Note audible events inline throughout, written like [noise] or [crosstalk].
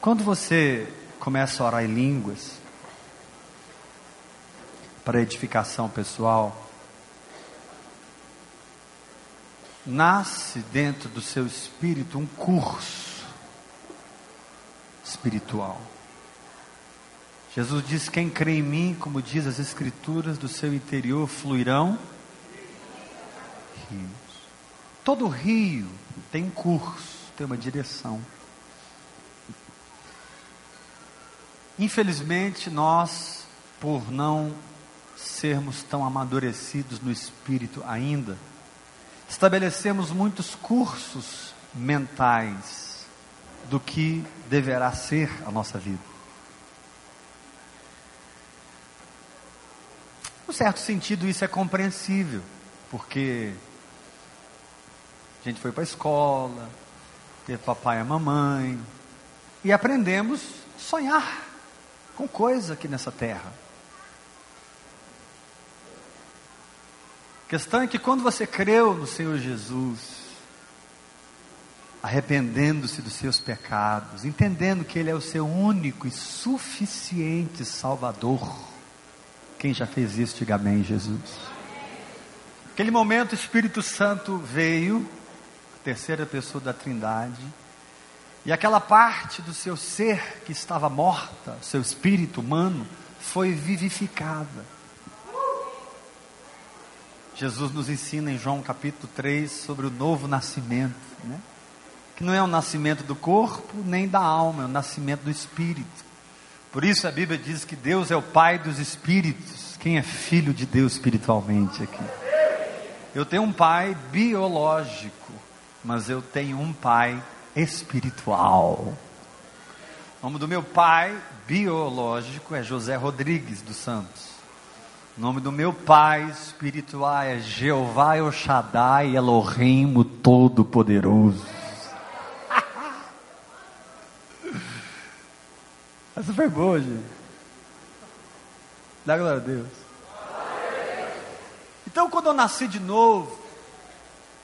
Quando você começa a orar em línguas, para edificação pessoal, nasce dentro do seu espírito um curso espiritual. Jesus diz: Quem crê em mim, como diz as Escrituras, do seu interior fluirão rios. Todo rio tem curso, tem uma direção. Infelizmente, nós, por não sermos tão amadurecidos no espírito ainda, estabelecemos muitos cursos mentais do que deverá ser a nossa vida. Em certo sentido, isso é compreensível, porque a gente foi para a escola, teve papai e mamãe, e aprendemos a sonhar com coisa aqui nessa terra. A questão é que quando você creu no Senhor Jesus, arrependendo-se dos seus pecados, entendendo que Ele é o seu único e suficiente Salvador, quem já fez isso, diga amém, Jesus. Aquele momento o Espírito Santo veio, a terceira pessoa da Trindade, e aquela parte do seu ser que estava morta, seu espírito humano, foi vivificada. Jesus nos ensina em João capítulo 3 sobre o novo nascimento, né? que não é o nascimento do corpo nem da alma, é o nascimento do espírito. Por isso a Bíblia diz que Deus é o Pai dos espíritos. Quem é filho de Deus espiritualmente aqui? Eu tenho um pai biológico, mas eu tenho um pai espiritual. O nome do meu pai biológico é José Rodrigues dos Santos. O nome do meu pai espiritual é Jeová El Shaddai Elohim, o Todo-Poderoso. [laughs] Essa foi boa, gente. Dá glória a Deus. Então, quando eu nasci de novo,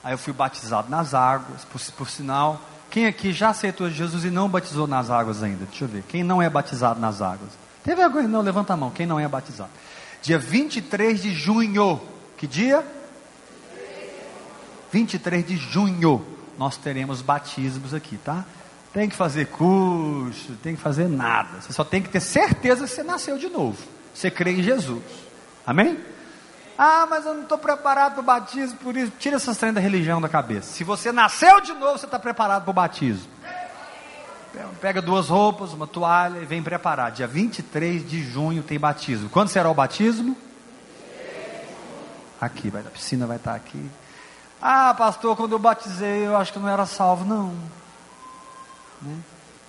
aí eu fui batizado nas águas, por, por sinal, quem aqui já aceitou Jesus e não batizou nas águas ainda? Deixa eu ver. Quem não é batizado nas águas? Tem vergonha? Não, levanta a mão. Quem não é batizado? Dia 23 de junho. Que dia? 23 de junho. Nós teremos batismos aqui, tá? Tem que fazer curso, tem que fazer nada. Você só tem que ter certeza que você nasceu de novo. Você crê em Jesus. Amém? Ah, mas eu não estou preparado para o batismo, por isso. Tira essas trem da religião da cabeça. Se você nasceu de novo, você está preparado para o batismo. Pega duas roupas, uma toalha e vem preparar. Dia 23 de junho tem batismo. Quando será o batismo? Aqui, vai, a piscina vai estar aqui. Ah, pastor, quando eu batizei, eu acho que não era salvo, não. Né?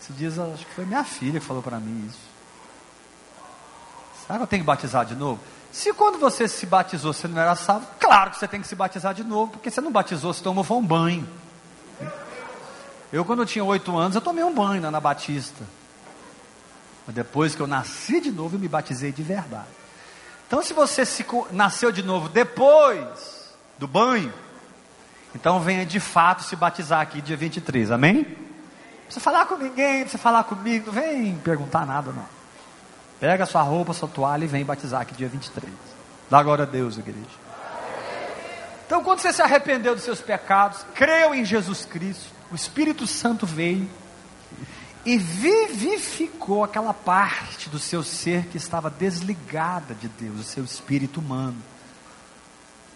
Esses dias, acho que foi minha filha que falou para mim isso. Será que eu tenho que batizar de novo? Se quando você se batizou você não era salvo, claro que você tem que se batizar de novo, porque você não batizou, você tomou um banho. Eu, quando eu tinha oito anos, eu tomei um banho na, na Batista. Mas depois que eu nasci de novo, eu me batizei de verdade. Então, se você se, nasceu de novo depois do banho, então venha de fato se batizar aqui dia 23, amém? Não precisa falar com ninguém, não precisa falar comigo, não vem perguntar nada não. Pega sua roupa, sua toalha e vem batizar aqui dia 23. Dá glória a Deus, igreja. Então, quando você se arrependeu dos seus pecados, creu em Jesus Cristo, o Espírito Santo veio e vivificou aquela parte do seu ser que estava desligada de Deus, o seu espírito humano.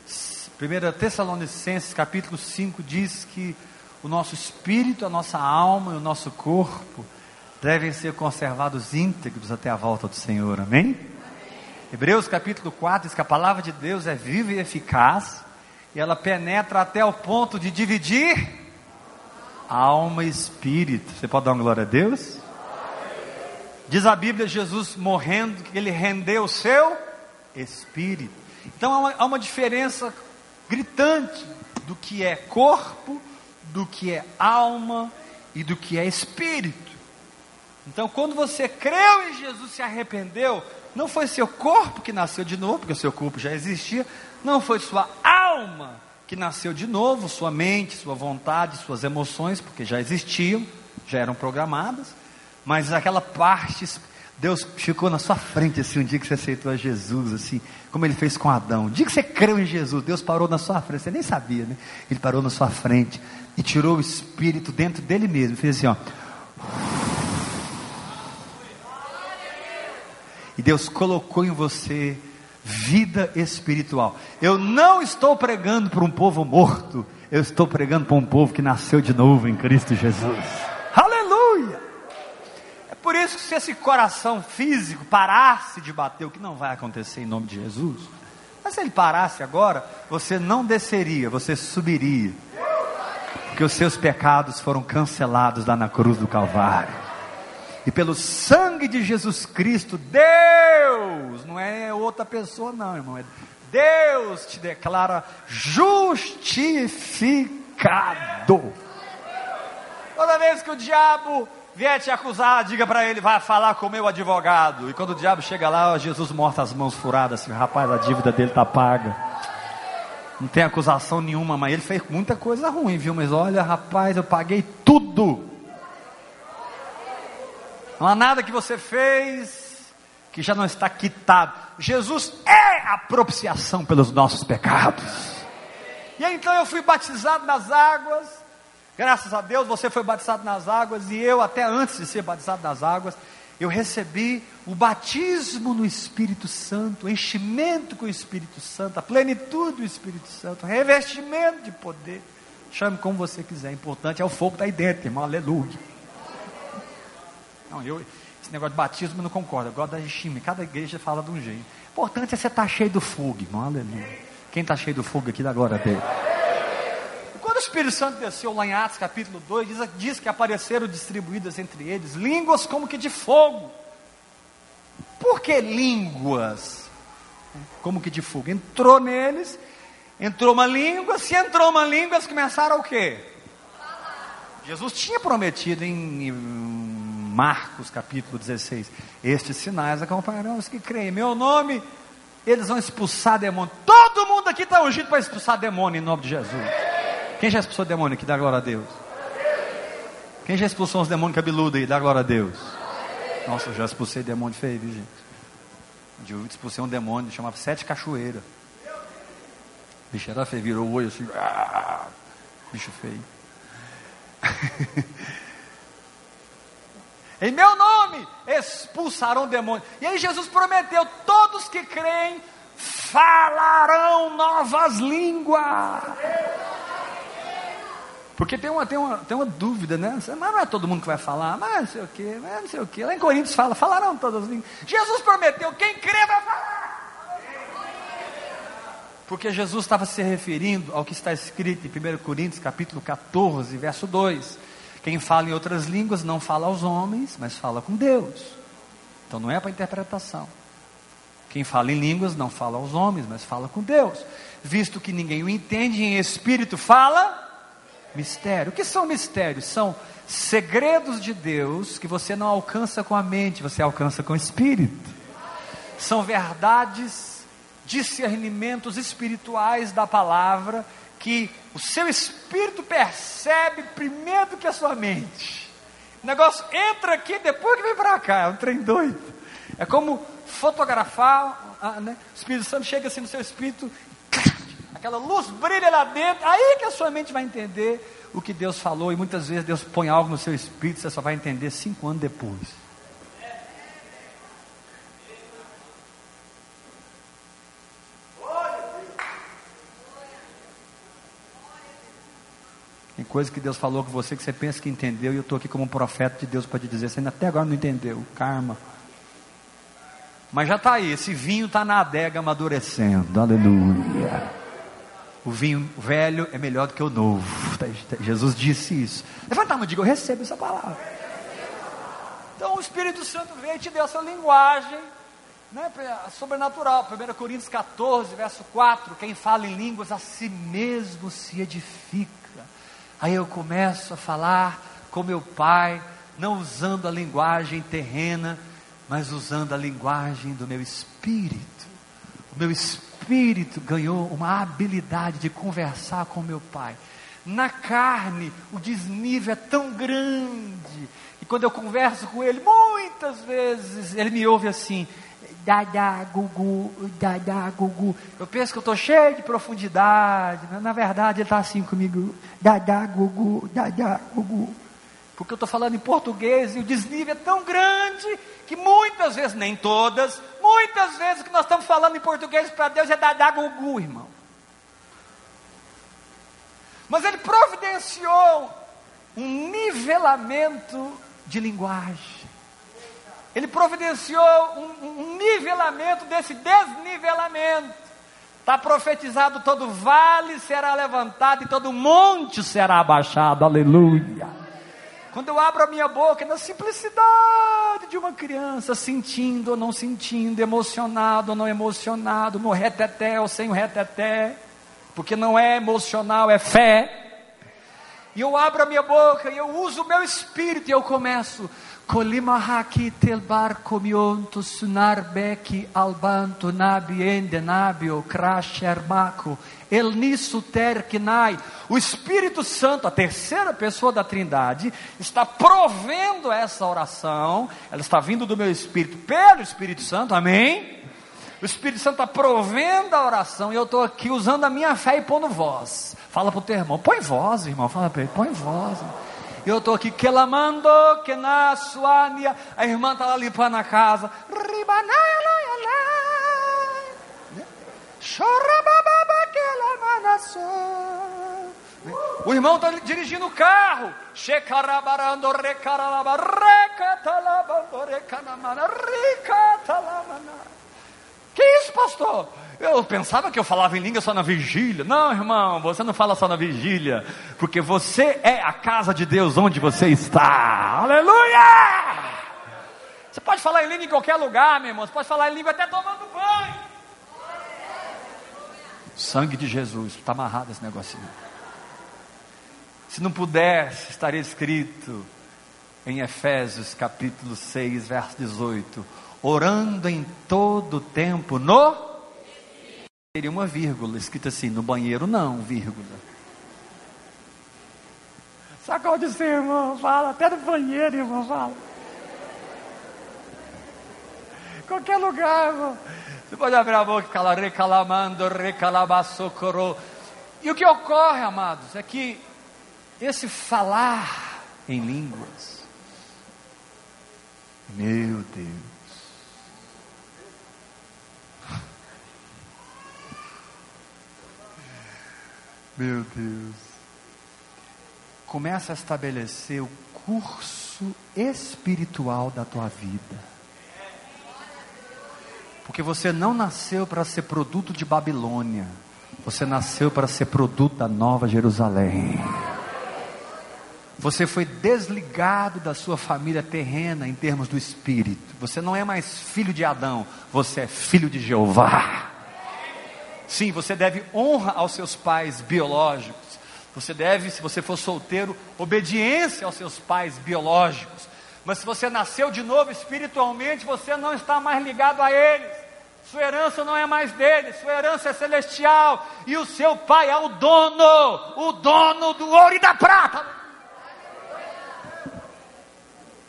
1 Tessalonicenses capítulo 5 diz que o nosso espírito, a nossa alma e o nosso corpo devem ser conservados íntegros até a volta do Senhor, amém? amém? Hebreus capítulo 4 diz que a palavra de Deus é viva e eficaz, e ela penetra até o ponto de dividir alma e espírito. Você pode dar uma glória a Deus? Diz a Bíblia, Jesus morrendo, que ele rendeu o seu espírito. Então há uma, há uma diferença gritante do que é corpo, do que é alma e do que é espírito. Então, quando você creu em Jesus, se arrependeu, não foi seu corpo que nasceu de novo, porque o seu corpo já existia, não foi sua alma que nasceu de novo, sua mente, sua vontade, suas emoções, porque já existiam, já eram programadas, Mas aquela parte, Deus ficou na sua frente assim, um dia que você aceitou a Jesus, assim, como ele fez com Adão. O dia que você creu em Jesus, Deus parou na sua frente, você nem sabia, né? Ele parou na sua frente e tirou o espírito dentro dele mesmo, fez assim, ó. E Deus colocou em você vida espiritual. Eu não estou pregando para um povo morto, eu estou pregando para um povo que nasceu de novo em Cristo Jesus. Aleluia! É por isso que se esse coração físico parasse de bater, o que não vai acontecer em nome de Jesus, mas se ele parasse agora, você não desceria, você subiria. Porque os seus pecados foram cancelados lá na cruz do Calvário e pelo sangue de Jesus Cristo, Deus, não é outra pessoa, não, irmão, é Deus te declara justificado. Toda vez que o diabo vier te acusar, diga para ele, vai falar com o meu advogado. E quando o diabo chega lá, Jesus mostra as mãos furadas, assim, rapaz, a dívida dele está paga. Não tem acusação nenhuma, mas ele fez muita coisa ruim, viu? Mas olha, rapaz, eu paguei tudo. Não há nada que você fez que já não está quitado. Jesus é a propiciação pelos nossos pecados. E então eu fui batizado nas águas. Graças a Deus você foi batizado nas águas e eu até antes de ser batizado nas águas, eu recebi o batismo no Espírito Santo, o enchimento com o Espírito Santo, a plenitude do Espírito Santo, revestimento de poder. Chame como você quiser, o importante é o fogo está aí dentro, irmão, aleluia. Não, eu, esse negócio de batismo eu não concordo. Eu gosto da regime. Cada igreja fala de um jeito. O importante é você estar tá cheio do fogo, irmão. Aleluia. Quem está cheio do fogo aqui, dá glória Deus. Quando o Espírito Santo desceu lá em Atos capítulo 2, diz, diz que apareceram distribuídas entre eles línguas como que de fogo. Por que línguas? Como que de fogo? Entrou neles, entrou uma língua, se entrou uma língua, eles começaram o quê? Jesus tinha prometido em Marcos capítulo 16: Estes sinais acompanharão os que creem. Meu nome, eles vão expulsar demônio. Todo mundo aqui está ungido para expulsar demônio em nome de Jesus. Quem já expulsou demônio aqui? Dá glória a Deus. Quem já expulsou uns demônios cabeludos aí? Dá glória a Deus. Nossa, eu já expulsei demônio feio, viu, gente? Eu expulsei um demônio, chamava Sete Cachoeira. Bicho era feio, virou o olho assim. Ah, bicho feio. [laughs] Em meu nome expulsarão demônios. E aí Jesus prometeu: todos que creem falarão novas línguas. Porque tem uma, tem, uma, tem uma dúvida, né? Mas não é todo mundo que vai falar, mas não sei o que, mas não sei o que. Lá em Coríntios fala, falarão todas as línguas. Jesus prometeu, quem crê vai falar. Porque Jesus estava se referindo ao que está escrito em 1 Coríntios capítulo 14, verso 2 quem fala em outras línguas não fala aos homens, mas fala com Deus. Então não é para interpretação. Quem fala em línguas não fala aos homens, mas fala com Deus. Visto que ninguém o entende, em espírito fala mistério. O que são mistérios? São segredos de Deus que você não alcança com a mente, você alcança com o espírito. São verdades, discernimentos espirituais da palavra que o seu espírito percebe primeiro do que a sua mente. O negócio entra aqui, depois que vem para cá, é um trem doido. É como fotografar, ah, né? o Espírito Santo chega assim no seu espírito, aquela luz brilha lá dentro, aí que a sua mente vai entender o que Deus falou, e muitas vezes Deus põe algo no seu espírito, você só vai entender cinco anos depois. Coisa que Deus falou com você que você pensa que entendeu, e eu estou aqui como um profeta de Deus para te dizer, você ainda até agora não entendeu. Karma. Mas já está aí, esse vinho está na adega amadurecendo. Aleluia. O vinho velho é melhor do que o novo. Tá, tá, Jesus disse isso. Levanta a mão diga, eu recebo essa palavra. Então o Espírito Santo veio e te deu essa linguagem né, sobrenatural. 1 Coríntios 14, verso 4. Quem fala em línguas a si mesmo se edifica. Aí eu começo a falar com meu pai, não usando a linguagem terrena, mas usando a linguagem do meu espírito. O meu espírito ganhou uma habilidade de conversar com meu pai. Na carne, o desnível é tão grande quando eu converso com ele, muitas vezes ele me ouve assim, Dada, gugu, dada, gugu. Eu penso que eu estou cheio de profundidade, na verdade ele está assim comigo, dada, gugu, dada, gugu. Porque eu estou falando em português e o desnível é tão grande que muitas vezes, nem todas, muitas vezes o que nós estamos falando em português para Deus é dada, gugu, irmão. Mas ele providenciou um nivelamento de linguagem. Ele providenciou um, um nivelamento desse desnivelamento. Está profetizado: todo vale será levantado e todo monte será abaixado. Aleluia. Quando eu abro a minha boca, na simplicidade de uma criança, sentindo ou não sentindo, emocionado ou não emocionado, no reteté ou sem o reteté, porque não é emocional, é fé. E eu abro a minha boca e eu uso o meu espírito e eu começo. Kolimahaki telbar komionto sunarbeki albanto nabiende nabio krashermako el nisso terkinai. O Espírito Santo, a terceira pessoa da Trindade, está provendo essa oração. Ela está vindo do meu espírito pelo Espírito Santo. Amém? O Espírito Santo está provendo a oração e eu estou aqui usando a minha fé e pondo voz. Fala para o teu irmão, põe voz, irmão. Fala para ele, põe voz. E eu estou aqui, que ela mandou, que na suania. A irmã está lá limpando a casa. O irmão está dirigindo o carro. Shekarabarando recaralaba, recatalabando recanamana, ricatalamana. Que isso, pastor? Eu pensava que eu falava em língua só na vigília. Não, irmão, você não fala só na vigília, porque você é a casa de Deus onde você está. Aleluia! Você pode falar em língua em qualquer lugar, meu irmão. Você pode falar em língua até tomando banho. Sangue de Jesus, está amarrado esse negocinho. Se não pudesse, estaria escrito em Efésios capítulo 6, verso 18: orando em todo tempo no Teria uma vírgula escrita assim, no banheiro não, vírgula. Sacode o seu irmão, fala, até no banheiro, irmão, fala. Qualquer lugar, irmão. Você pode abrir a boca e falar recalamando, recalabassocorro. E o que ocorre, amados, é que esse falar em línguas, meu Deus, Meu Deus. Começa a estabelecer o curso espiritual da tua vida. Porque você não nasceu para ser produto de Babilônia. Você nasceu para ser produto da Nova Jerusalém. Você foi desligado da sua família terrena em termos do espírito. Você não é mais filho de Adão, você é filho de Jeová. Sim, você deve honra aos seus pais biológicos. Você deve, se você for solteiro, obediência aos seus pais biológicos. Mas se você nasceu de novo espiritualmente, você não está mais ligado a eles. Sua herança não é mais dele, sua herança é celestial. E o seu pai é o dono, o dono do ouro e da prata.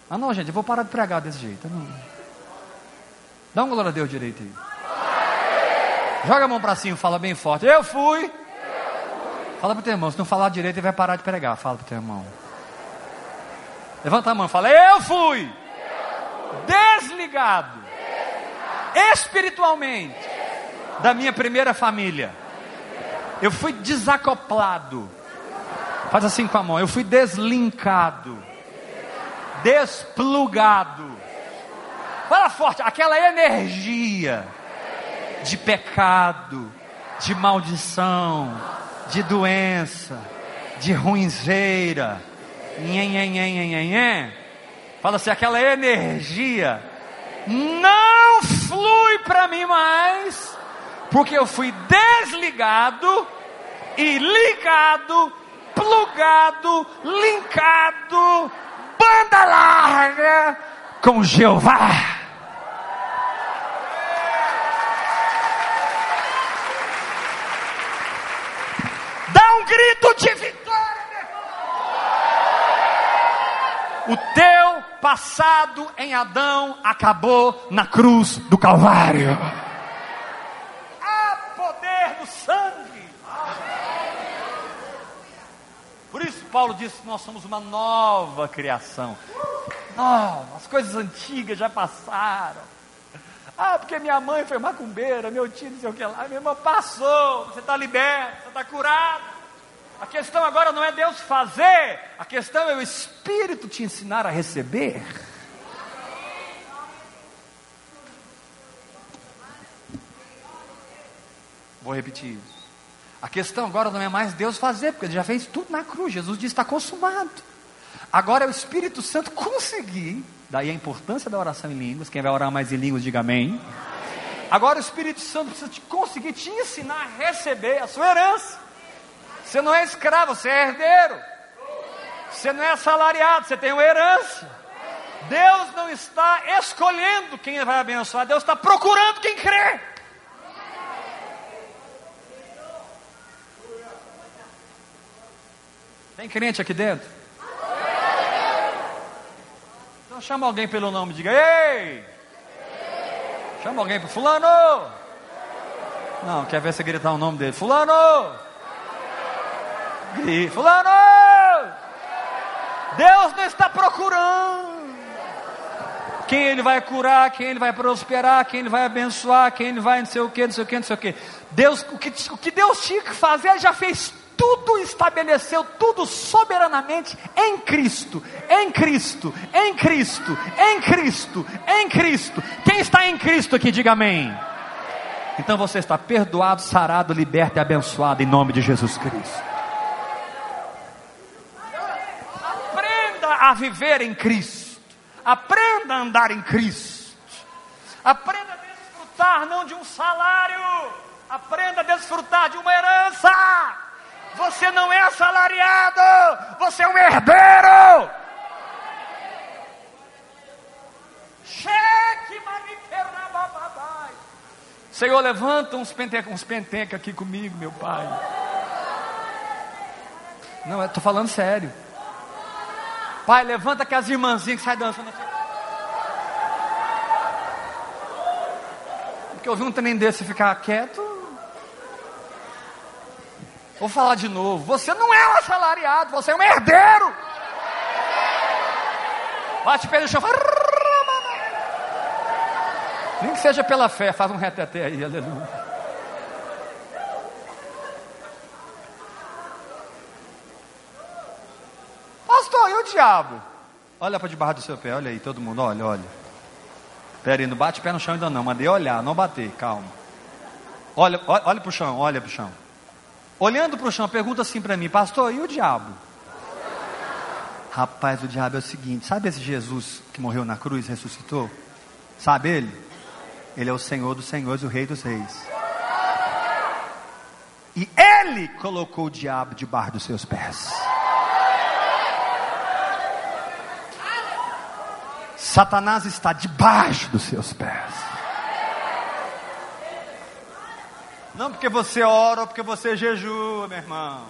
Ah não, gente, eu vou parar de pregar desse jeito. Não. Dá um glória a Deus direito aí. Joga a mão para cima, fala bem forte. Eu fui. Fala para o teu irmão, se não falar direito, ele vai parar de pregar. Fala para o teu irmão. Levanta a mão, fala, eu fui. Desligado. Espiritualmente. Da minha primeira família. Eu fui desacoplado. Faz assim com a mão. Eu fui deslinkado. Desplugado. Fala forte. Aquela energia de pecado, de maldição, de doença, de ruinzeira. Nhen, nhen, nhen, nhen, nhen. Fala assim, aquela energia não flui para mim mais, porque eu fui desligado e ligado, plugado, linkado, banda larga com Jeová. Grito de vitória, meu irmão. O teu passado em Adão acabou na cruz do Calvário. Há poder no sangue. Por isso, Paulo disse que nós somos uma nova criação. Nova, as coisas antigas já passaram. Ah, porque minha mãe foi macumbeira, meu tio não sei o que lá. Minha irmã passou, você está liberto, você está curado. A questão agora não é Deus fazer, a questão é o Espírito te ensinar a receber. Vou repetir isso. A questão agora não é mais Deus fazer, porque Ele já fez tudo na cruz. Jesus disse: está consumado. Agora é o Espírito Santo conseguir, daí a importância da oração em línguas. Quem vai orar mais em línguas, diga amém. Agora o Espírito Santo precisa te conseguir te ensinar a receber a sua herança. Você não é escravo, você é herdeiro. Você não é assalariado, você tem uma herança. Deus não está escolhendo quem vai abençoar, Deus está procurando quem crê. Tem crente aqui dentro? Então chama alguém pelo nome, diga: Ei! Chama alguém para Fulano! Não, quer ver você gritar o nome dele? Fulano! Grite, Fulano! Deus não está procurando quem ele vai curar, quem ele vai prosperar, quem ele vai abençoar, quem ele vai não sei o que, não sei o que, não sei o que. Deus, o que, o que Deus tinha que fazer, ele já fez tudo estabeleceu tudo soberanamente em Cristo, em Cristo, em Cristo, em Cristo, em Cristo. Quem está em Cristo aqui, diga amém. Então você está perdoado, sarado, liberto e abençoado em nome de Jesus Cristo. Aprenda a viver em Cristo. Aprenda a andar em Cristo. Aprenda a desfrutar não de um salário, aprenda a desfrutar de uma herança. Você não é assalariado, você é um herdeiro. Cheque, Senhor, levanta uns pentecas uns penteca aqui comigo, meu pai. Não, eu estou falando sério. Pai, levanta que as irmãzinhas que saem dançando assim. Porque eu vi um trem desse ficar quieto. Vou falar de novo. Você não é um assalariado, você é um herdeiro. Bate pé no chão. Nem que seja pela fé, faz um reteté aí, aleluia. Pastor, e o diabo? Olha para debaixo do seu pé, olha aí, todo mundo, olha, olha. Pera aí, não bate pé no chão ainda não, mandei olhar, não bater, calma. Olha, olha, olha para o chão, olha para o chão olhando para o chão, pergunta assim para mim, pastor, e o diabo? Rapaz, o diabo é o seguinte: sabe esse Jesus que morreu na cruz, ressuscitou? Sabe ele? Ele é o Senhor dos Senhores, o Rei dos Reis. E ele colocou o diabo debaixo dos seus pés. Satanás está debaixo dos seus pés. Não porque você ora ou porque você jejua, meu irmão.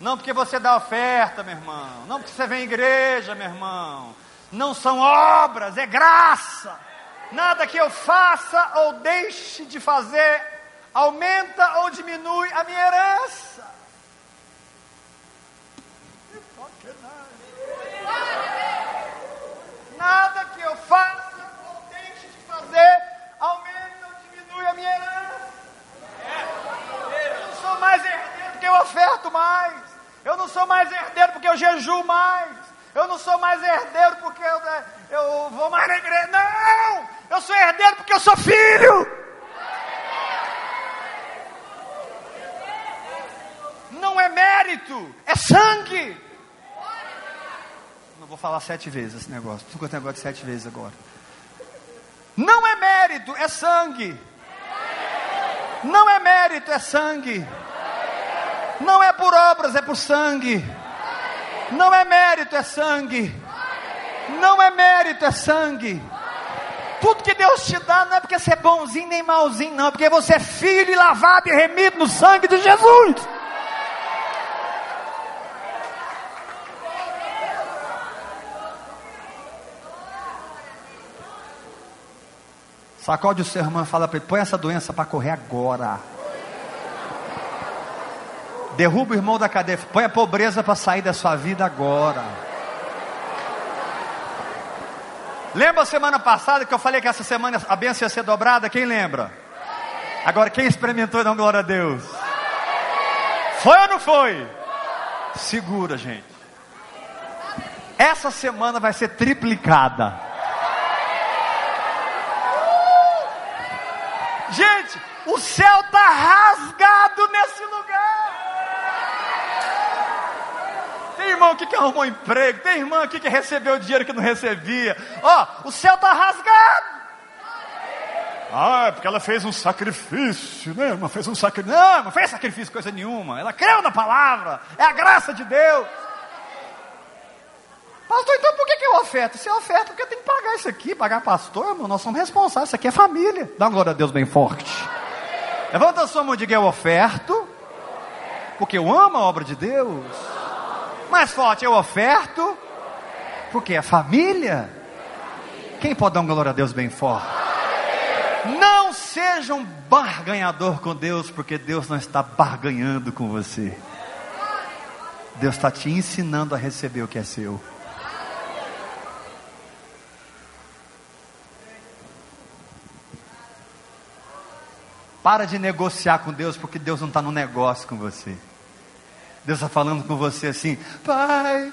Não porque você dá oferta, meu irmão. Não porque você vem à igreja, meu irmão. Não são obras, é graça. Nada que eu faça ou deixe de fazer aumenta ou diminui a minha herança. Nada que eu faça ou deixe de fazer aumenta ou diminui a minha herança mais herdeiro porque eu oferto mais. Eu não sou mais herdeiro porque eu jejuo mais. Eu não sou mais herdeiro porque eu, né, eu vou mais na igreja. Não! Eu sou herdeiro porque eu sou filho. Não é mérito, é sangue. Vou falar sete vezes esse negócio. Estou com esse negócio de sete vezes agora. Não é mérito, é sangue. Não é mérito, é sangue. Não é por obras, é por sangue. Não é mérito, é sangue. Não é mérito, é sangue. Tudo que Deus te dá não é porque você é bonzinho nem malzinho, não, é porque você é filho e lavado e remido no sangue de Jesus. Sacode o seu irmão e fala para ele: põe essa doença para correr agora. Derruba o irmão da cadeia, põe a pobreza para sair da sua vida agora. Lembra a semana passada que eu falei que essa semana a bênção ia ser dobrada? Quem lembra? Agora, quem experimentou, dá glória a Deus. Foi ou não foi? Segura, gente. Essa semana vai ser triplicada. Gente, o céu está rasgado nesse lugar. Tem irmão aqui que arrumou emprego, tem irmão aqui que recebeu dinheiro que não recebia. Ó, o céu está rasgado. Ah, é porque ela fez um sacrifício, né? Ela fez um sacrifício. Não, não fez sacrifício coisa nenhuma. Ela creu na palavra. É a graça de Deus. Pastor, então por que, que eu oferto? Se eu oferto, porque eu tenho que pagar isso aqui, pagar pastor, irmão, nós somos responsáveis, isso aqui é família. Dá uma glória a Deus bem forte. Levanta a sua mão e diga, eu oferto, porque eu amo a obra de Deus. Mais forte, eu oferto, porque é família. Quem pode dar uma glória a Deus bem forte? Não seja um barganhador com Deus, porque Deus não está barganhando com você. Deus está te ensinando a receber o que é seu. Para de negociar com Deus, porque Deus não está no negócio com você. Deus está falando com você assim: Pai,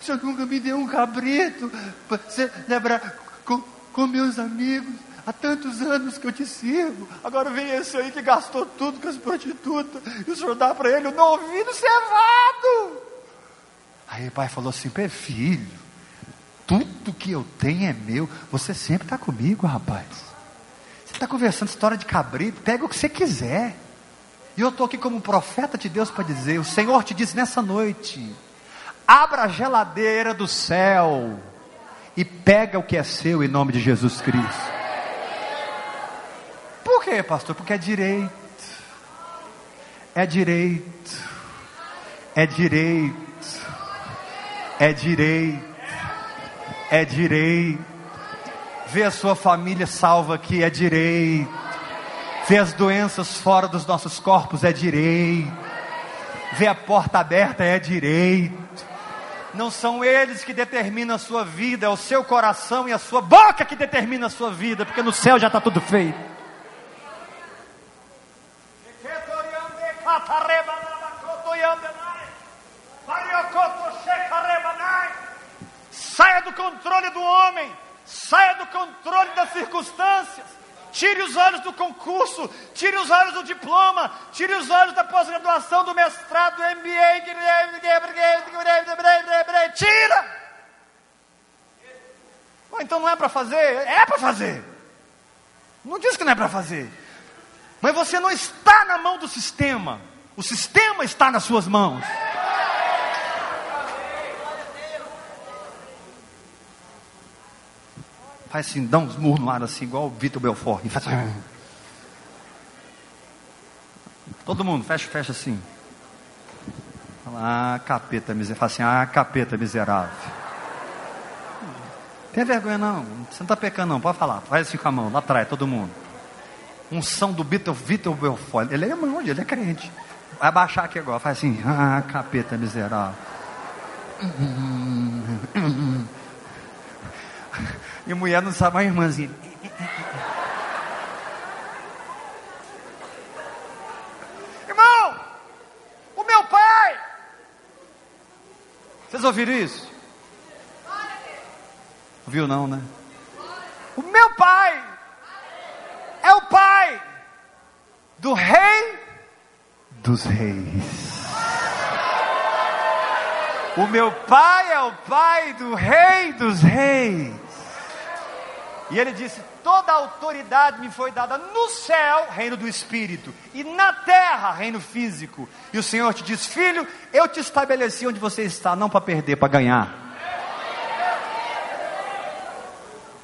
o Senhor nunca me deu um cabrito para celebrar com, com meus amigos. Há tantos anos que eu te sirvo. Agora vem esse aí que gastou tudo com as prostitutas. E o senhor dá para ele um novilho cevado. Aí o pai falou assim: filho, tudo que eu tenho é meu. Você sempre está comigo, rapaz. Está conversando história de cabrito, pega o que você quiser. E eu estou aqui como profeta de Deus para dizer: o Senhor te diz nessa noite: abra a geladeira do céu e pega o que é seu em nome de Jesus Cristo. Por quê, pastor? Porque é direito. É direito. É direito. É direito. É direito. Ver a sua família salva aqui é direito. Ver as doenças fora dos nossos corpos é direito. Ver a porta aberta é direito. Não são eles que determinam a sua vida, é o seu coração e a sua boca que determina a sua vida, porque no céu já está tudo feito. Saia do controle do homem, saia do controle das circunstâncias. Tire os olhos do concurso, tire os olhos do diploma, tire os olhos da pós-graduação, do mestrado, do MBA. Tira! então não é para fazer? É para fazer. Não diz que não é para fazer. Mas você não está na mão do sistema. O sistema está nas suas mãos. Faz assim, dá uns murros no ar assim, igual o Vitor Belfort. E faz assim. Todo mundo, fecha, fecha assim. Fala, ah, capeta miserável. Fala assim, ah, capeta miserável. Tem vergonha não, você não está pecando não, pode falar. Faz assim com a mão, lá atrás, todo mundo. Unção do Vitor, Vitor Belfort. Ele é irmão, ele é crente. Vai baixar aqui agora, faz assim, ah, capeta miserável. E mulher não sabe, a irmãzinha. Irmão, o meu pai. Vocês ouviram isso? Ouviu não, né? O meu pai é o pai do rei dos reis. O meu pai é o pai do rei dos reis. E ele disse: Toda autoridade me foi dada no céu, reino do espírito, e na terra, reino físico. E o Senhor te diz: Filho, eu te estabeleci onde você está, não para perder, para ganhar.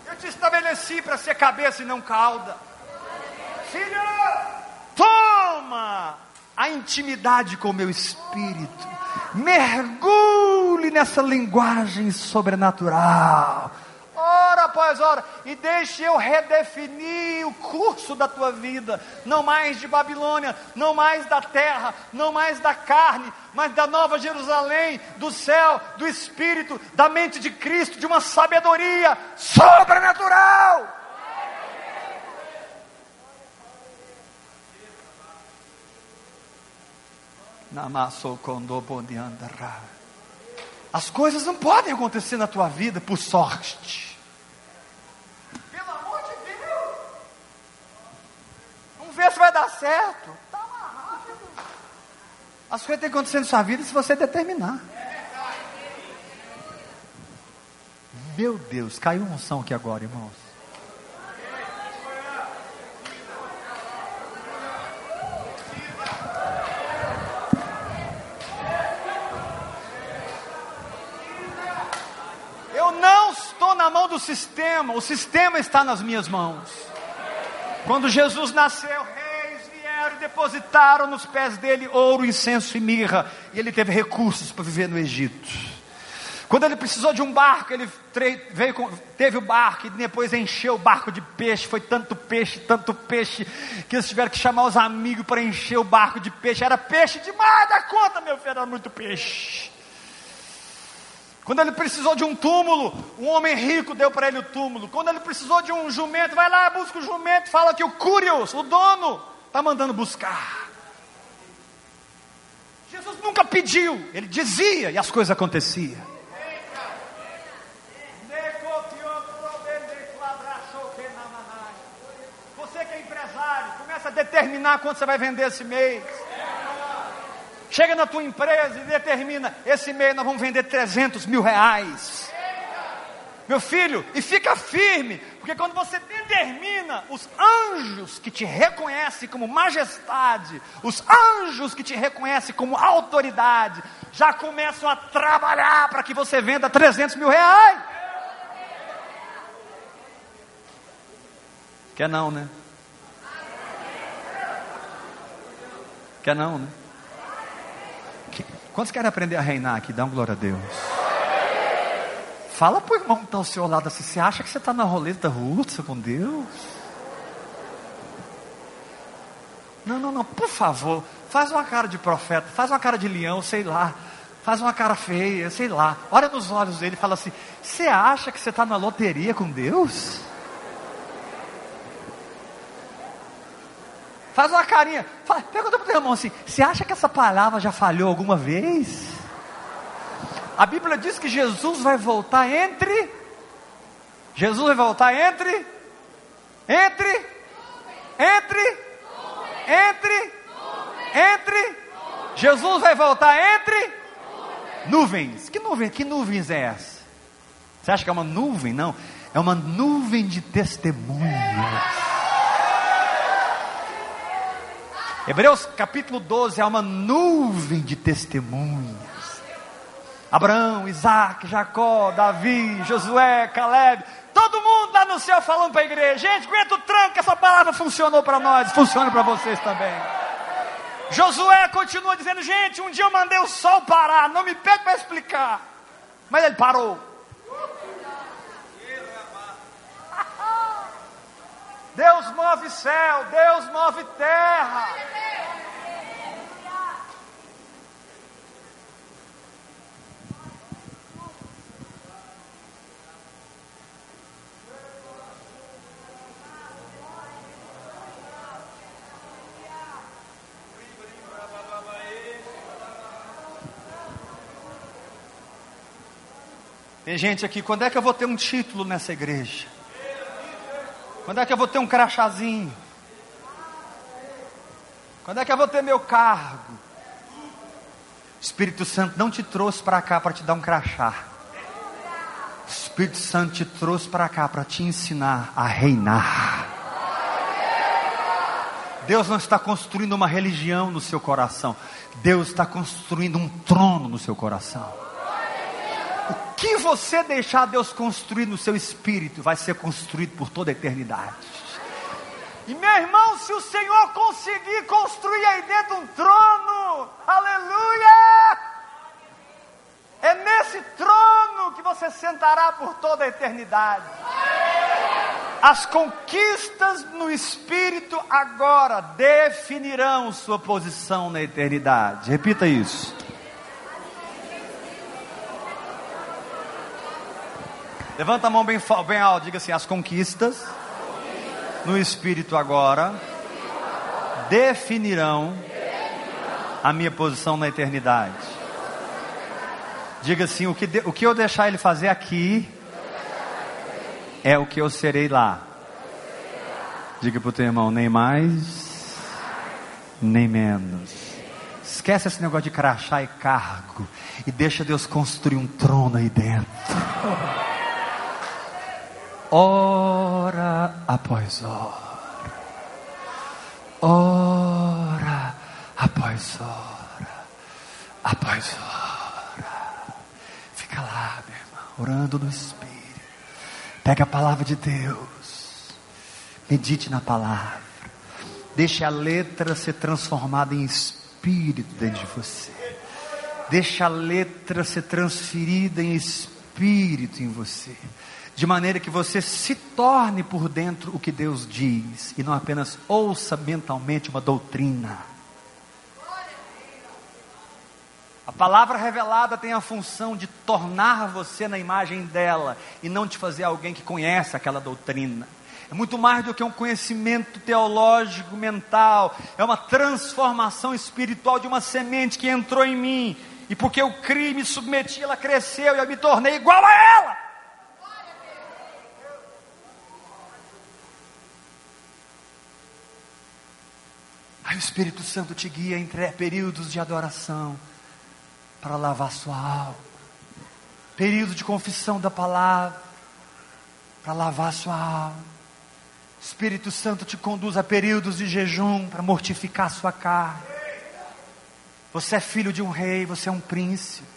Eu te estabeleci para ser cabeça e não cauda. Filho, toma a intimidade com o meu espírito, mergulhe nessa linguagem sobrenatural. Ora, após hora, e deixe eu redefinir o curso da tua vida, não mais de Babilônia, não mais da terra, não mais da carne, mas da nova Jerusalém, do céu, do Espírito, da mente de Cristo, de uma sabedoria sobrenatural. As coisas não podem acontecer na tua vida por sorte. Pelo amor de Deus. Ver se vai dar certo. Tá As coisas têm que acontecer na sua vida se você determinar. Meu Deus, caiu uma unção aqui agora, irmãos. do sistema, o sistema está nas minhas mãos. Quando Jesus nasceu, reis vieram e depositaram nos pés dele ouro, incenso e mirra, e ele teve recursos para viver no Egito. Quando ele precisou de um barco, ele veio com, teve o barco e depois encheu o barco de peixe. Foi tanto peixe, tanto peixe, que eles tiveram que chamar os amigos para encher o barco de peixe. Era peixe demais da conta, meu filho, era muito peixe. Quando ele precisou de um túmulo, um homem rico deu para ele o túmulo. Quando ele precisou de um jumento, vai lá, busca o jumento, fala que o Curios, o dono, está mandando buscar. Jesus nunca pediu, ele dizia e as coisas aconteciam. Você que é empresário, começa a determinar quanto você vai vender esse mês. Chega na tua empresa e determina: esse mês nós vamos vender 300 mil reais. Meu filho, e fica firme, porque quando você determina os anjos que te reconhecem como majestade, os anjos que te reconhecem como autoridade, já começam a trabalhar para que você venda 300 mil reais. Quer não, né? Quer não, né? Quantos querem aprender a reinar aqui? Dá um glória a Deus. Fala para o irmão que está ao seu lado assim: você acha que você está na roleta russa com Deus? Não, não, não, por favor, faz uma cara de profeta, faz uma cara de leão, sei lá, faz uma cara feia, sei lá, olha nos olhos dele e fala assim: você acha que você está na loteria com Deus? Faz uma carinha. Fala, pergunta para o teu irmão assim: você acha que essa palavra já falhou alguma vez? A Bíblia diz que Jesus vai voltar entre. Jesus vai voltar entre. Entre. Entre. Entre. Entre. Jesus vai voltar entre. Nuvens. Que nuvem? Que nuvens é essa? Você acha que é uma nuvem? Não. É uma nuvem de testemunhas. Hebreus capítulo 12 é uma nuvem de testemunhas. Abraão, Isaac, Jacó, Davi, Josué, Caleb, todo mundo lá no céu falando para a igreja: gente, aguenta o tranco, essa palavra funcionou para nós, funciona para vocês também. Josué continua dizendo: gente, um dia eu mandei o sol parar, não me pede para explicar, mas ele parou. Deus move céu, Deus move terra. Tem gente aqui, quando é que eu vou ter um título nessa igreja? Quando é que eu vou ter um crachazinho? Quando é que eu vou ter meu cargo? O Espírito Santo não te trouxe para cá para te dar um crachá. O Espírito Santo te trouxe para cá para te ensinar a reinar. Deus não está construindo uma religião no seu coração. Deus está construindo um trono no seu coração. Que você deixar Deus construir no seu espírito vai ser construído por toda a eternidade. E meu irmão, se o Senhor conseguir construir aí dentro um trono, aleluia! É nesse trono que você sentará por toda a eternidade. As conquistas no espírito agora definirão sua posição na eternidade. Repita isso. Levanta a mão bem, bem alto, diga assim: as conquistas no espírito agora definirão a minha posição na eternidade. Diga assim: o que, o que eu deixar ele fazer aqui é o que eu serei lá. Diga para o teu irmão: nem mais, nem menos. Esquece esse negócio de crachá e cargo. E deixa Deus construir um trono aí dentro. Hora após hora. Hora após hora. Após hora. Fica lá, meu irmão, orando no Espírito. Pega a palavra de Deus. Medite na palavra. Deixe a letra ser transformada em espírito dentro de você. Deixe a letra ser transferida em espírito em você. De maneira que você se torne por dentro o que Deus diz. E não apenas ouça mentalmente uma doutrina. A palavra revelada tem a função de tornar você na imagem dela e não te fazer alguém que conhece aquela doutrina. É muito mais do que um conhecimento teológico mental, é uma transformação espiritual de uma semente que entrou em mim, e porque eu criei, me submeti, ela cresceu e eu me tornei igual a ela. Aí o Espírito Santo te guia entre períodos de adoração para lavar sua alma. Período de confissão da palavra para lavar sua alma. O Espírito Santo te conduz a períodos de jejum para mortificar sua carne. Você é filho de um rei, você é um príncipe.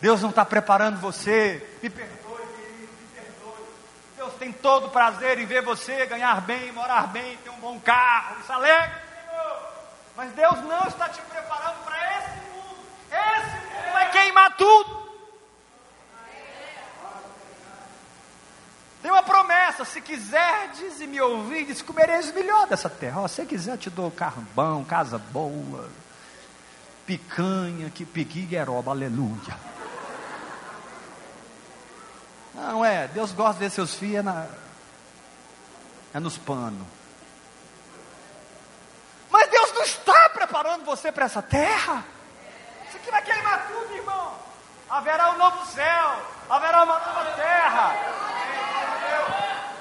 Deus não está preparando você. Me perdoe, querido, me perdoe. Deus tem todo prazer em ver você ganhar bem, morar bem, ter um bom carro. Isso alegre, Senhor. Mas Deus não está te preparando para esse esse mundo vai queimar tudo. Tem uma promessa: se quiserdes e me ouvirdes, comereis melhor dessa terra. se quiser, te dou carro bom, casa boa, picanha, que piquigueroba, aleluia. Não é, Deus gosta de ver seus filhos é, na, é nos panos. Mas Deus não está você para essa terra. Isso aqui vai queimar tudo, irmão. Haverá um novo céu, haverá uma nova terra.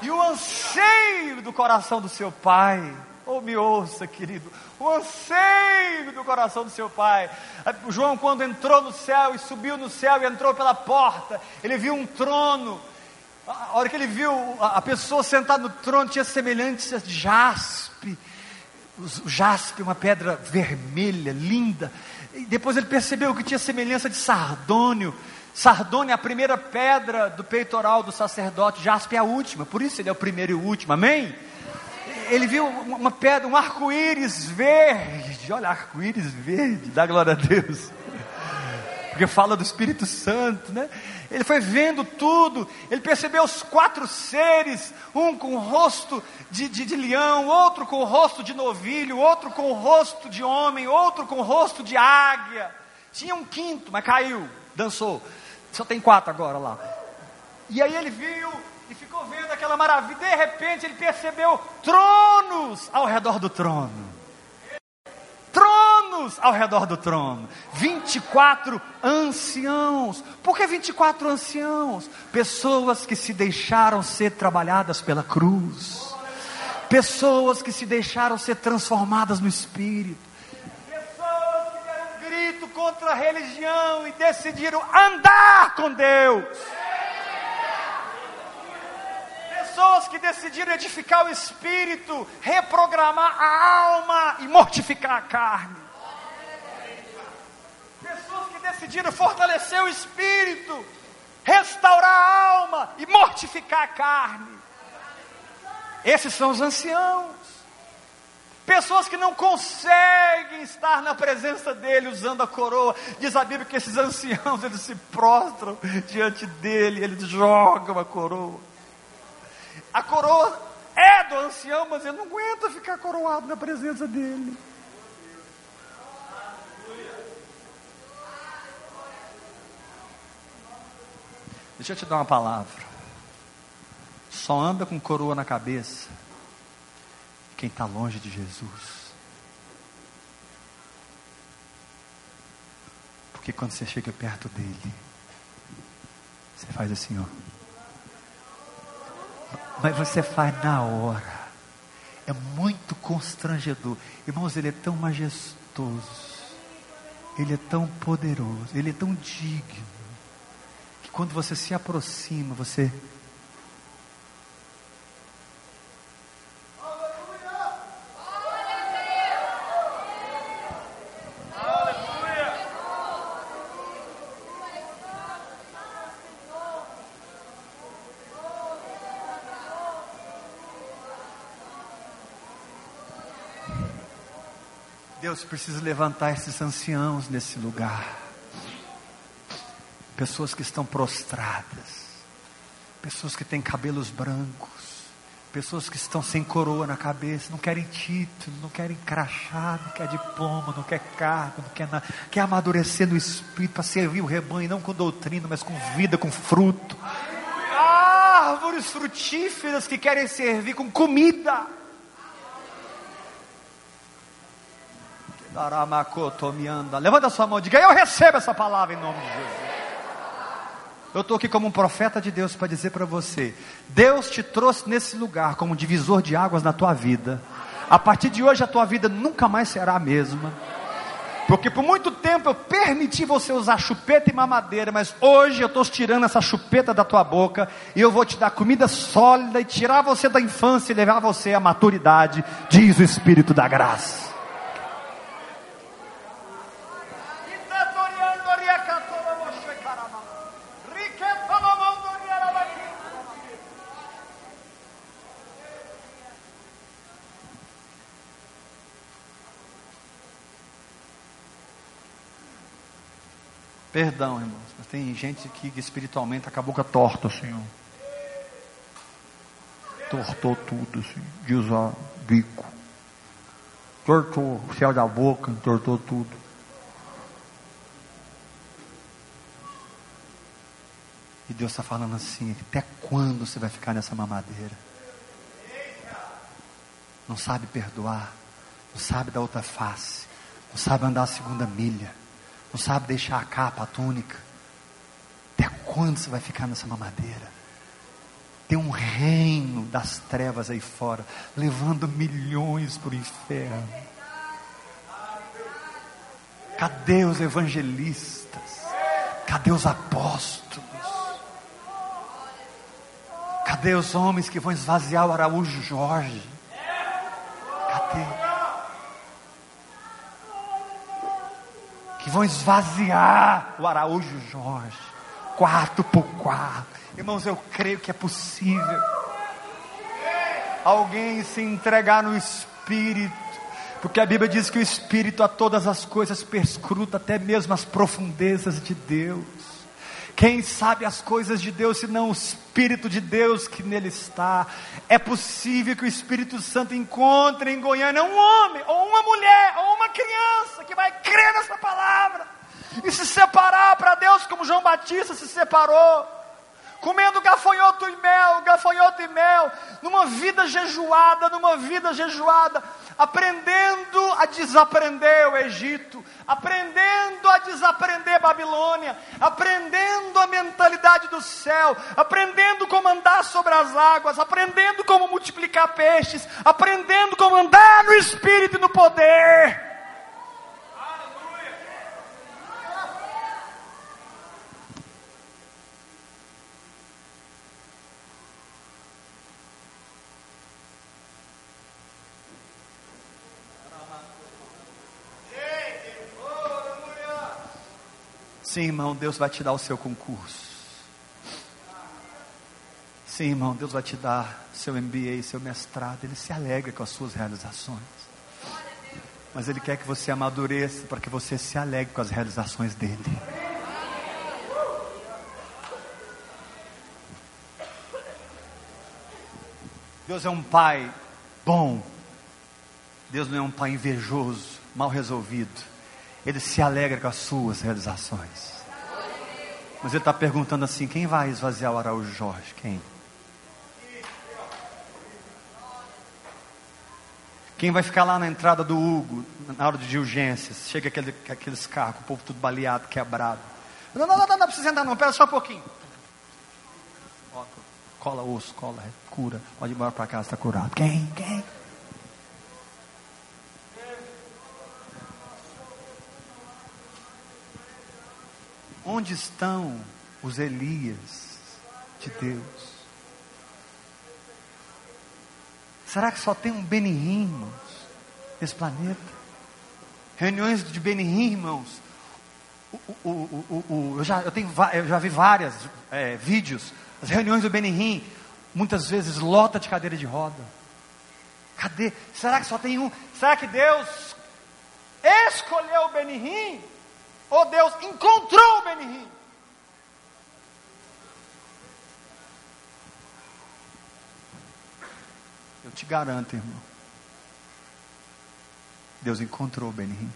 E o anseio do coração do seu pai, ou oh, me ouça, querido, o anseio do coração do seu pai. João, quando entrou no céu e subiu no céu e entrou pela porta, ele viu um trono. A hora que ele viu a pessoa sentada no trono, tinha semelhança de jaspe. O jaspe, uma pedra vermelha, linda. E depois ele percebeu que tinha semelhança de sardônio. Sardônio é a primeira pedra do peitoral do sacerdote, jaspe é a última, por isso ele é o primeiro e o último, amém? Ele viu uma pedra, um arco-íris verde, olha, arco-íris verde, dá glória a Deus porque fala do Espírito Santo, né? Ele foi vendo tudo, ele percebeu os quatro seres, um com o rosto de, de, de, leão, outro com o rosto de novilho, outro com o rosto de homem, outro com o rosto de águia. Tinha um quinto, mas caiu, dançou. Só tem quatro agora lá. E aí ele viu e ficou vendo aquela maravilha. De repente ele percebeu tronos ao redor do trono tronos ao redor do trono. 24 anciãos. Por que 24 anciãos? Pessoas que se deixaram ser trabalhadas pela cruz. Pessoas que se deixaram ser transformadas no Espírito. Pessoas que deram um grito contra a religião e decidiram andar com Deus pessoas que decidiram edificar o espírito, reprogramar a alma e mortificar a carne. Decidiram fortalecer o espírito, restaurar a alma e mortificar a carne. Esses são os anciãos. Pessoas que não conseguem estar na presença dele usando a coroa. Diz a Bíblia que esses anciãos eles se prostram diante dele, eles jogam a coroa. A coroa é do ancião, mas ele não aguenta ficar coroado na presença dele. Deixa eu te dar uma palavra. Só anda com coroa na cabeça quem está longe de Jesus. Porque quando você chega perto dele, você faz assim, ó. Mas você faz na hora. É muito constrangedor. Irmãos, ele é tão majestoso. Ele é tão poderoso. Ele é tão digno quando você se aproxima, você Deus precisa levantar esses anciãos nesse lugar pessoas que estão prostradas, pessoas que têm cabelos brancos, pessoas que estão sem coroa na cabeça, não querem título, não querem crachá, não quer diploma, não quer cargo, não quer nada, quer amadurecer no espírito para servir o rebanho, não com doutrina, mas com vida, com fruto. Árvores frutíferas que querem servir com comida. Levanta sua mão e diga: Eu recebo essa palavra em nome de Jesus. Eu estou aqui como um profeta de Deus para dizer para você: Deus te trouxe nesse lugar como um divisor de águas na tua vida. A partir de hoje a tua vida nunca mais será a mesma. Porque por muito tempo eu permiti você usar chupeta e mamadeira, mas hoje eu estou tirando essa chupeta da tua boca e eu vou te dar comida sólida e tirar você da infância e levar você à maturidade, diz o Espírito da Graça. Perdão, irmãos, mas tem gente que espiritualmente tá com a torta, Senhor. Tortou tudo, Senhor. De usar bico. Tortou o céu da boca, tortou tudo. E Deus está falando assim: até quando você vai ficar nessa mamadeira? Não sabe perdoar, não sabe dar outra face, não sabe andar a segunda milha não sabe deixar a capa, a túnica. Até quando você vai ficar nessa mamadeira? Tem um reino das trevas aí fora, levando milhões para o inferno. Cadê os evangelistas? Cadê os apóstolos? Cadê os homens que vão esvaziar o Araújo Jorge? Que vão esvaziar o Araújo Jorge, quarto por quarto. Irmãos, eu creio que é possível alguém se entregar no Espírito, porque a Bíblia diz que o Espírito a todas as coisas perscruta, até mesmo as profundezas de Deus. Quem sabe as coisas de Deus, senão o Espírito de Deus que nele está? É possível que o Espírito Santo encontre em Goiânia um homem, ou uma mulher, ou uma criança que vai crer nessa palavra e se separar para Deus, como João Batista se separou comendo gafanhoto e mel, gafanhoto e mel, numa vida jejuada, numa vida jejuada, aprendendo a desaprender o Egito, aprendendo a desaprender Babilônia, aprendendo a mentalidade do céu, aprendendo como andar sobre as águas, aprendendo como multiplicar peixes, aprendendo como andar no espírito e no poder. Sim, irmão, Deus vai te dar o seu concurso. Sim, irmão, Deus vai te dar seu MBA, seu mestrado. Ele se alegra com as suas realizações. Mas Ele quer que você amadureça para que você se alegre com as realizações dele. Deus é um pai bom. Deus não é um pai invejoso, mal resolvido. Ele se alegra com as suas realizações. Mas ele está perguntando assim: quem vai esvaziar o Araújo Jorge? Quem? Quem vai ficar lá na entrada do Hugo, na hora de urgências? Chega aquele, aqueles carros, o povo tudo baleado, quebrado. Não, não, não, não, não precisa entrar não, espera só um pouquinho. Cola osso, cola, cura. Pode ir embora para casa, está curado. Quem? Quem? Onde estão os Elias de Deus? Será que só tem um Benihim, irmãos, nesse planeta? Reuniões de Benihim, irmãos. O, o, o, eu, já, eu, tenho, eu já vi vários é, vídeos. As reuniões do Benihim, muitas vezes lota de cadeira de roda. Cadê? Será que só tem um? Será que Deus escolheu o Benihim? Ou Deus encontrou Benihim? Eu te garanto, irmão. Deus encontrou Benihim.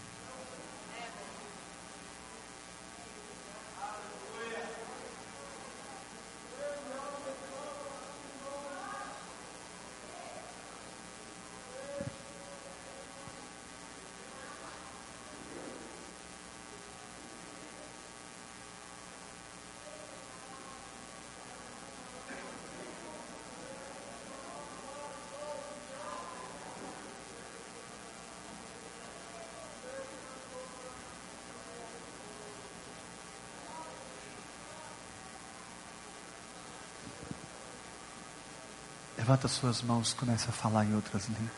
Levanta suas mãos, comece a falar em outras línguas.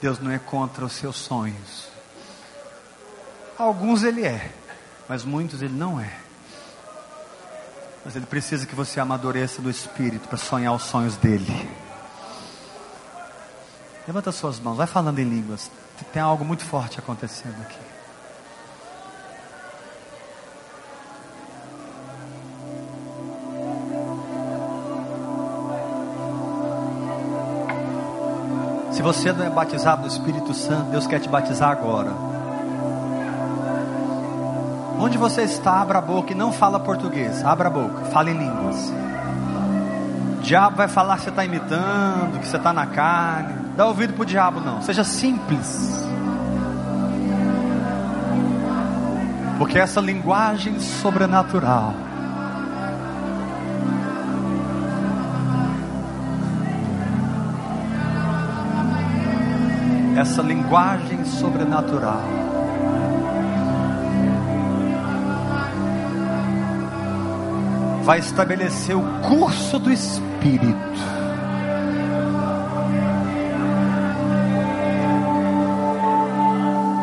Deus não é contra os seus sonhos. Alguns ele é, mas muitos ele não é. Mas ele precisa que você amadureça no espírito para sonhar os sonhos dele. Levanta suas mãos, vai falando em línguas. Tem algo muito forte acontecendo aqui. Se você não é batizado no Espírito Santo, Deus quer te batizar agora. Onde você está, abra a boca e não fala português. Abra a boca, fala em línguas. O diabo vai falar que você está imitando, que você está na carne. Dá ouvido para o diabo, não. Seja simples. Porque essa linguagem sobrenatural essa linguagem sobrenatural. Vai estabelecer o curso do Espírito.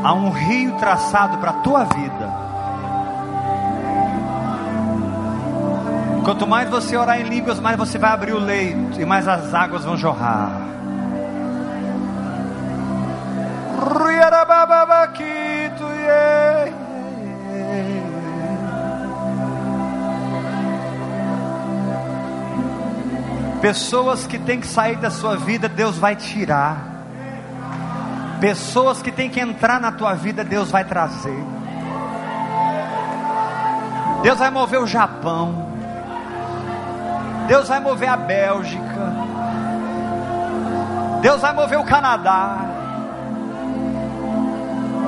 Há um rio traçado para a tua vida. Quanto mais você orar em línguas, mais você vai abrir o leito e mais as águas vão jorrar. Pessoas que têm que sair da sua vida, Deus vai tirar. Pessoas que têm que entrar na tua vida, Deus vai trazer. Deus vai mover o Japão. Deus vai mover a Bélgica. Deus vai mover o Canadá.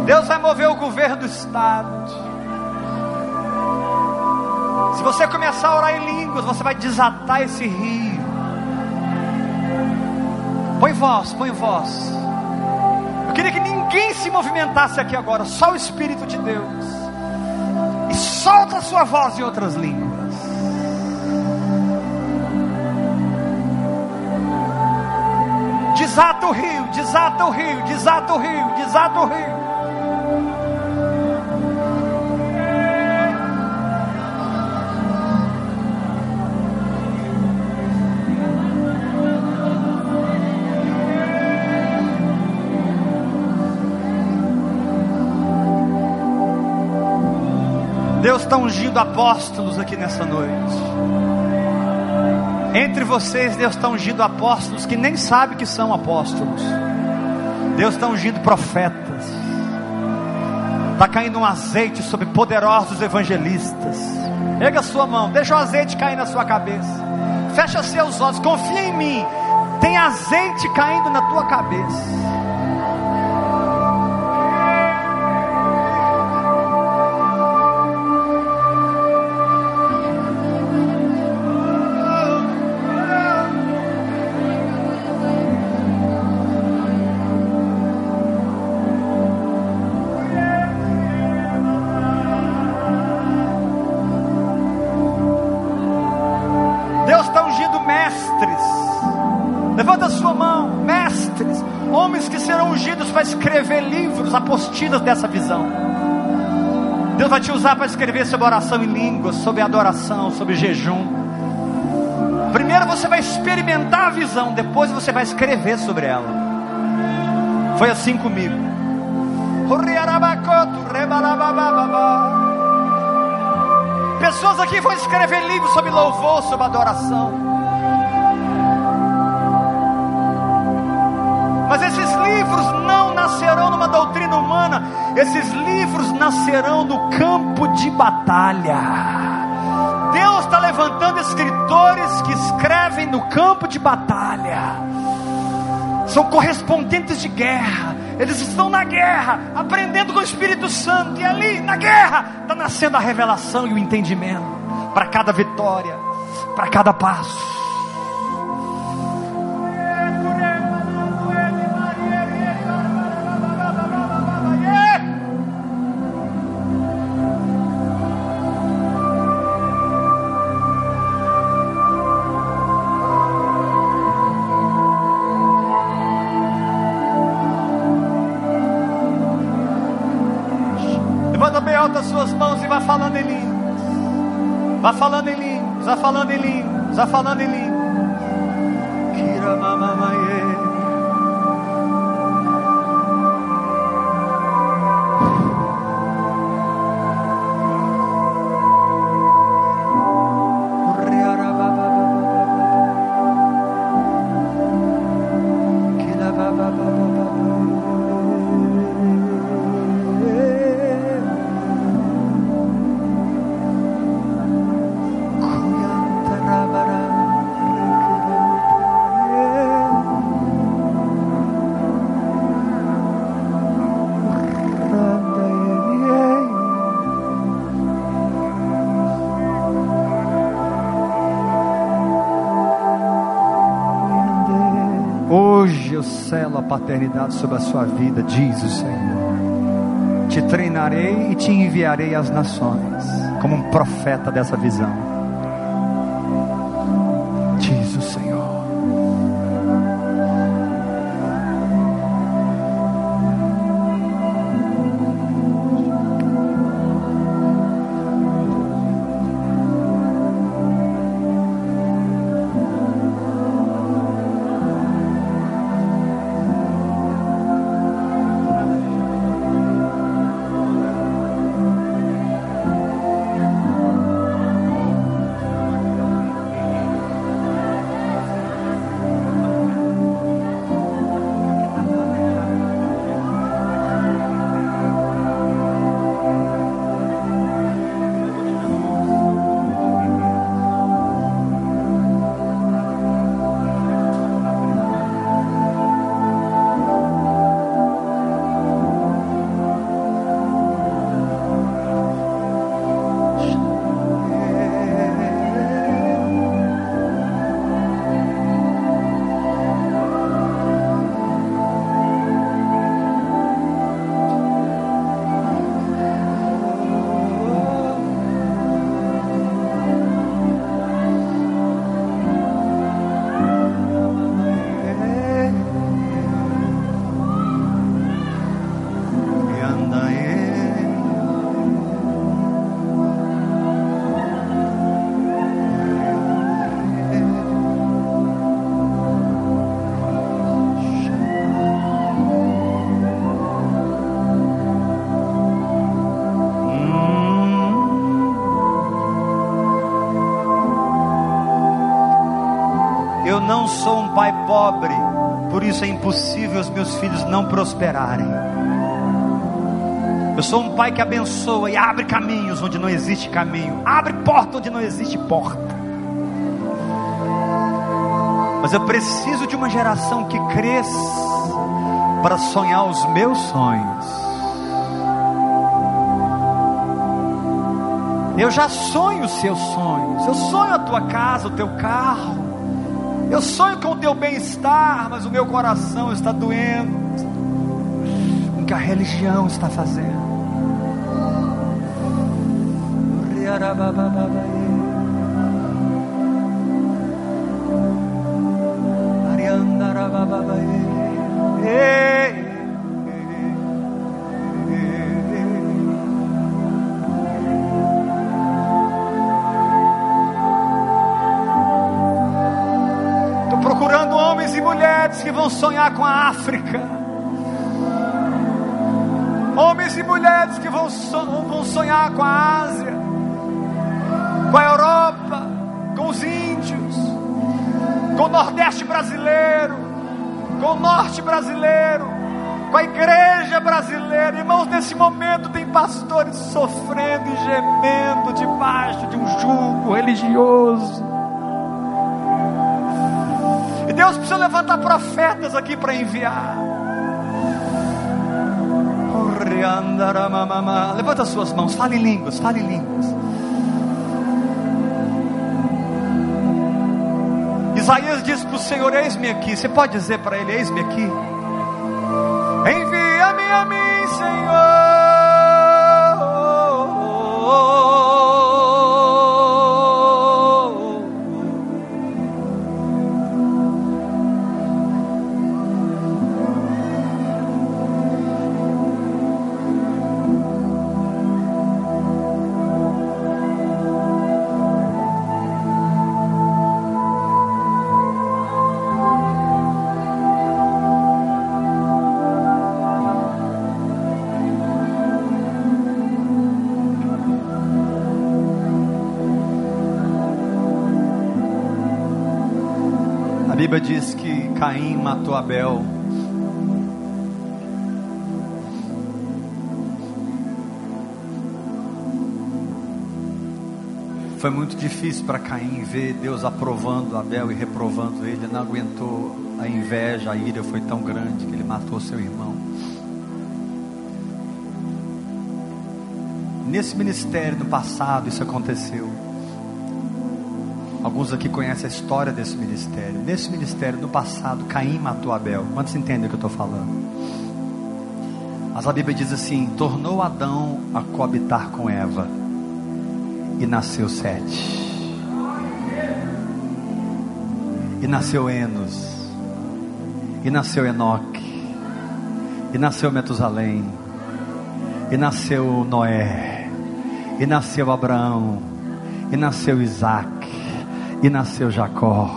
Deus vai mover o governo do estado. Se você começar a orar em línguas, você vai desatar esse rio. Põe voz, põe voz. Eu queria que ninguém se movimentasse aqui agora, só o Espírito de Deus. E solta a sua voz em outras línguas. Desata o rio, desata o rio, desata o rio, desata o rio. Está ungindo apóstolos aqui nessa noite. Entre vocês, Deus está ungindo apóstolos que nem sabe que são apóstolos. Deus está ungindo profetas. Está caindo um azeite sobre poderosos evangelistas. Pega a sua mão, deixa o azeite cair na sua cabeça. Fecha seus olhos, confia em mim. Tem azeite caindo na tua cabeça. Usar para escrever sobre oração em línguas, sobre adoração, sobre jejum. Primeiro você vai experimentar a visão, depois você vai escrever sobre ela. Foi assim comigo. Pessoas aqui vão escrever livros sobre louvor, sobre adoração. Mas esses livros não nascerão numa doutrina humana, esses livros nascerão no campo de batalha. Deus está levantando escritores que escrevem no campo de batalha. São correspondentes de guerra. Eles estão na guerra, aprendendo com o Espírito Santo. E ali, na guerra, está nascendo a revelação e o entendimento para cada vitória, para cada passo. Vá falando em línguas, vá falando em línguas, vá falando em línguas. Paternidade sobre a sua vida, diz o Senhor. Te treinarei e te enviarei às nações, como um profeta dessa visão. Não sou um pai pobre, por isso é impossível os meus filhos não prosperarem. Eu sou um pai que abençoa e abre caminhos onde não existe caminho, abre porta onde não existe porta. Mas eu preciso de uma geração que cresça para sonhar os meus sonhos. Eu já sonho os seus sonhos. Eu sonho a tua casa, o teu carro. Eu sonho com o teu bem-estar, mas o meu coração está doendo o que a religião está fazendo. Sonhar com a África. Homens e mulheres que vão, vão sonhar com a Ásia, com a Europa, com os índios, com o Nordeste brasileiro, com o Norte brasileiro, com a igreja brasileira. Irmãos, nesse momento tem pastores sofrendo e gemendo debaixo de um jugo religioso. Deus precisa levantar profetas aqui para enviar. Levanta suas mãos, fale línguas, fale línguas. Isaías diz para o Senhor: Eis-me aqui. Você pode dizer para ele: Eis-me aqui. Envia-me a mim, Senhor. Matou Abel. Foi muito difícil para Caim ver Deus aprovando Abel e reprovando ele. Ele não aguentou a inveja, a ira foi tão grande que ele matou seu irmão. Nesse ministério no passado isso aconteceu. Alguns aqui conhecem a história desse ministério. Nesse ministério, no passado, Caim matou Abel. Quantos entendem o que eu estou falando? Mas a Bíblia diz assim: tornou Adão a coabitar com Eva, e nasceu Sete, e nasceu Enos, e nasceu Enoque, e nasceu Metusalém, e nasceu Noé, e nasceu Abraão, e nasceu Isaac e nasceu Jacó,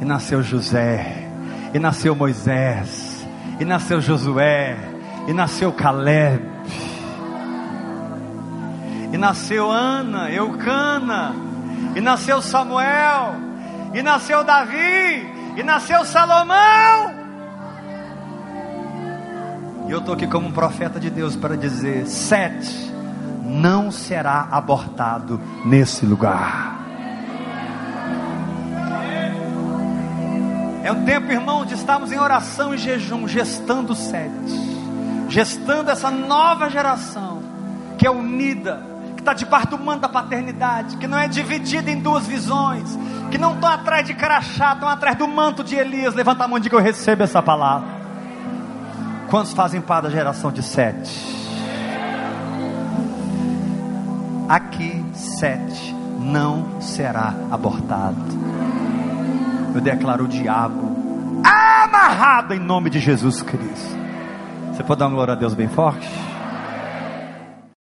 e nasceu José, e nasceu Moisés, e nasceu Josué, e nasceu Caleb, e nasceu Ana, Eucana, e nasceu Samuel, e nasceu Davi, e nasceu Salomão. E eu estou aqui como um profeta de Deus para dizer: sete não será abortado nesse lugar. É um tempo, irmão, de estarmos em oração e jejum, gestando sete, gestando essa nova geração que é unida, que está debaixo do manto da paternidade, que não é dividida em duas visões, que não estão atrás de crachá, estão atrás do manto de Elias. Levanta a mão e diga: Eu recebo essa palavra. Quantos fazem parte da geração de sete? Aqui, sete não será abortado eu declaro o diabo amarrado em nome de Jesus Cristo. Você pode dar uma glória a Deus bem forte?